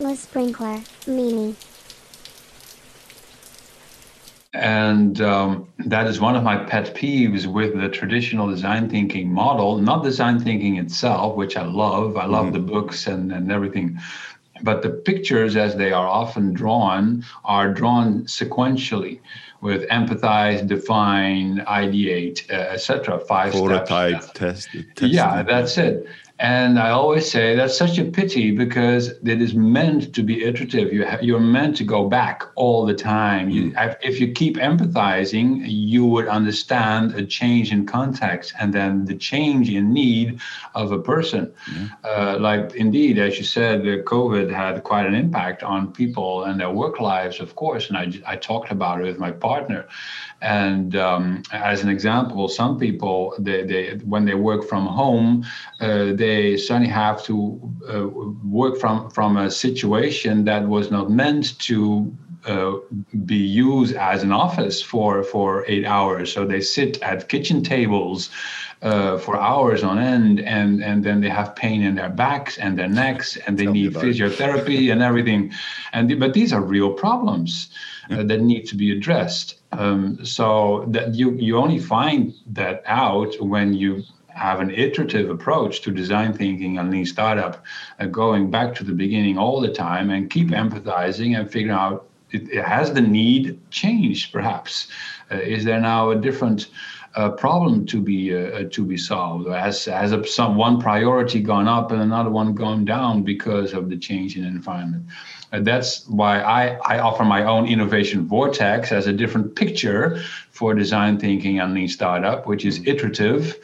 Le Sprinkler, Mimi. And um, that is one of my pet peeves with the traditional design thinking model, not design thinking itself, which I love. I love mm-hmm. the books and, and everything. But the pictures, as they are often drawn, are drawn sequentially with empathize, define, ideate, uh, etc. Five prototype, steps. test. Yeah, that's it. And I always say that's such a pity because it is meant to be iterative. You you're meant to go back all the time. You, mm. if you keep empathizing, you would understand a change in context and then the change in need of a person. Uh, like indeed, as you said, COVID had quite an impact on people and their work lives, of course. And I, I talked about it with my partner. And um, as an example, some people, they, they when they work from home, uh, they suddenly have to uh, work from from a situation that was not meant to uh, be used as an office for for eight hours. So they sit at kitchen tables uh, for hours on end, and and then they have pain in their backs and their necks, and they Tell need physiotherapy and everything. And but these are real problems uh, that need to be addressed. Um, so that you you only find that out when you have an iterative approach to design thinking and lean startup, uh, going back to the beginning all the time and keep empathizing and figuring out it, it has the need changed perhaps. Uh, is there now a different uh, problem to be uh, to be solved? Has has a, some one priority gone up and another one gone down because of the change in environment? And that's why I, I offer my own innovation vortex as a different picture for design thinking and lean startup, which is iterative.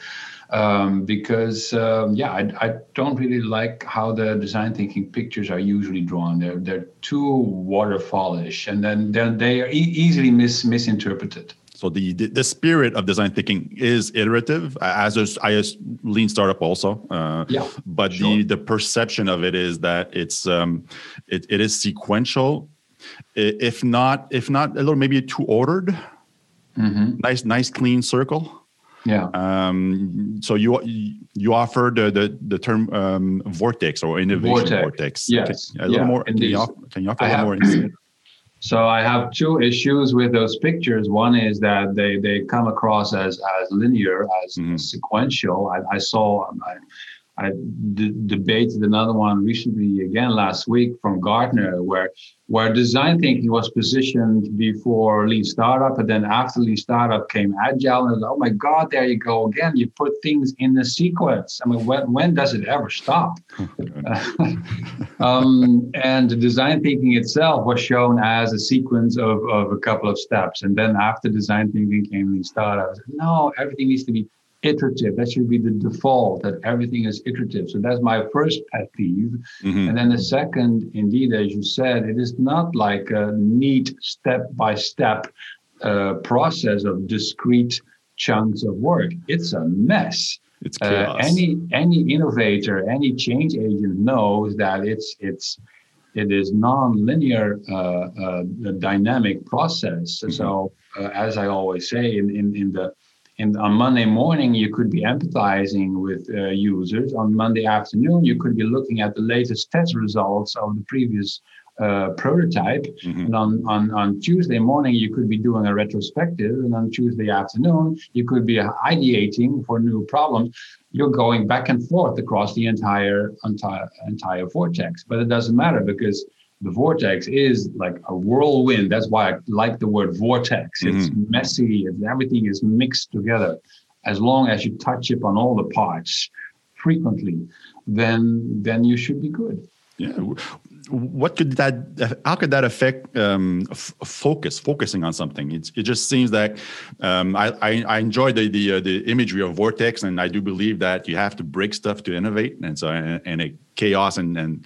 Um, because um, yeah, I, I, don't really like how the design thinking pictures are usually drawn. They're they're too waterfallish, and then then they are e- easily mis- misinterpreted. So the, the, spirit of design thinking is iterative, as is I as lean startup also. Uh, yeah. But sure. the the perception of it is that it's um, it, it is sequential, if not if not a little maybe too ordered. Mm-hmm. Nice nice clean circle. Yeah. Um, so you you offer the the, the term um, vortex or innovation vortex. vortex. Yes. a little yeah, more. Can you, offer, can you offer a little more insight? So I have two issues with those pictures. One is that they, they come across as, as linear, as mm-hmm. sequential. I, I saw, I, I d- debated another one recently again last week from Gartner, where where design thinking was positioned before lean startup, and then after lean startup came agile. And oh my God, there you go again. You put things in the sequence. I mean, when when does it ever stop? um, and design thinking itself was shown as a sequence of, of a couple of steps, and then after design thinking came lean startup. No, everything needs to be iterative. That should be the default that everything is iterative. So that's my first pet peeve. Mm-hmm. And then the second, indeed, as you said, it is not like a neat step by step process of discrete chunks of work. It's a mess. It's uh, chaos. Uh, any any innovator, any change agent knows that it's it's it is non-linear uh, uh, dynamic process. Mm-hmm. So uh, as I always say in, in, in the and on Monday morning, you could be empathizing with uh, users. On Monday afternoon, you could be looking at the latest test results of the previous uh, prototype. Mm-hmm. And on, on, on Tuesday morning, you could be doing a retrospective. And on Tuesday afternoon, you could be ideating for new problems. You're going back and forth across the entire, entire, entire vortex. But it doesn't matter because the vortex is like a whirlwind. That's why I like the word vortex. Mm-hmm. It's messy. It's, everything is mixed together. As long as you touch it on all the parts frequently, then then you should be good. Yeah. What could that? How could that affect um, f- focus? Focusing on something. It's, it just seems that um, I, I, I enjoy the the, uh, the imagery of vortex, and I do believe that you have to break stuff to innovate, and so and, and a chaos and and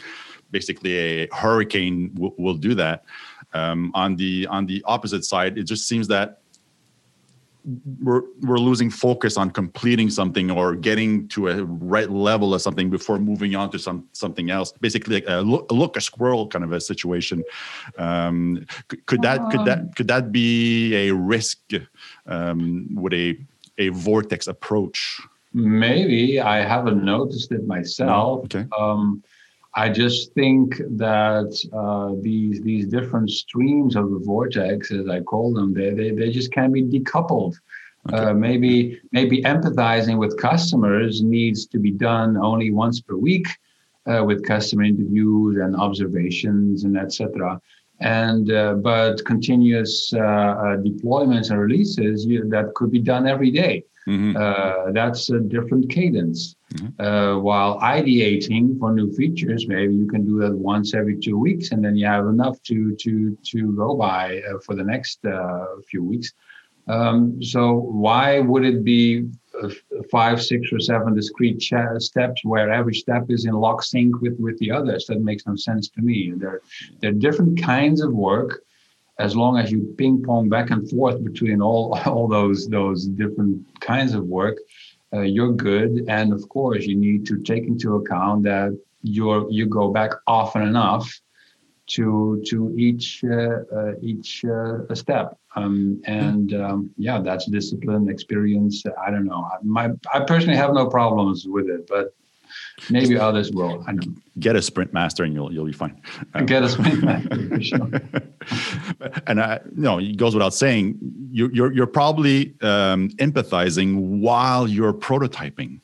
basically a hurricane will, will do that. Um, on the on the opposite side, it just seems that we're we're losing focus on completing something or getting to a right level of something before moving on to some something else. Basically, like a look, a, look, a squirrel kind of a situation. Um, could, could that could that could that be a risk um, with a a vortex approach? Maybe I haven't noticed it myself. Okay. Um, I just think that uh, these these different streams of the vortex, as I call them, they they, they just can be decoupled. Okay. Uh, maybe maybe empathizing with customers needs to be done only once per week, uh, with customer interviews and observations and etc. And uh, but continuous uh, uh, deployments and releases you, that could be done every day. Mm-hmm. Uh, that's a different cadence. Mm-hmm. Uh, while ideating for new features, maybe you can do that once every two weeks, and then you have enough to to to go by uh, for the next uh, few weeks. Um, so why would it be five, six, or seven discrete steps where every step is in lock sync with with the others? That makes no sense to me. There, there are different kinds of work as long as you ping pong back and forth between all all those those different kinds of work, uh, you're good. And of course, you need to take into account that you're you go back often enough to to each uh, uh, each uh, step. Um, and um, yeah, that's discipline, experience. I don't know. My I personally have no problems with it, but Maybe others will. I know. Get a sprint master and you'll you'll be fine. Get a sprint master for sure. and I, you know, it goes without saying, you, are you're, you're probably um, empathizing while you're prototyping.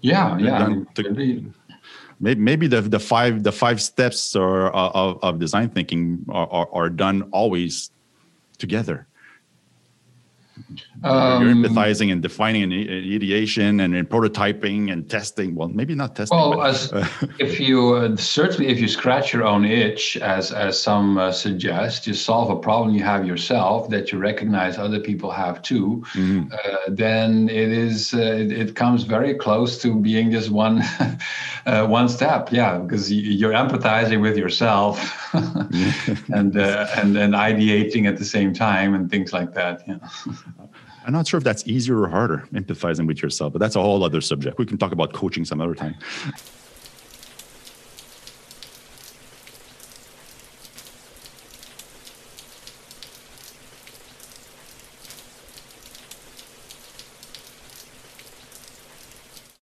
Yeah, yeah. Maybe, maybe the, the five the five steps or uh, of, of design thinking are, are, are done always together. Um, you're empathizing and defining and ideation and in prototyping and testing. Well, maybe not testing. Well, as, if you uh, certainly if you scratch your own itch, as as some uh, suggest, you solve a problem you have yourself that you recognize other people have too. Mm-hmm. Uh, then it is uh, it, it, comes very close to being just one uh, one step. Yeah, because you're empathizing with yourself and uh, and then ideating at the same time and things like that. Yeah. I'm not sure if that's easier or harder, empathizing with yourself, but that's a whole other subject. We can talk about coaching some other time.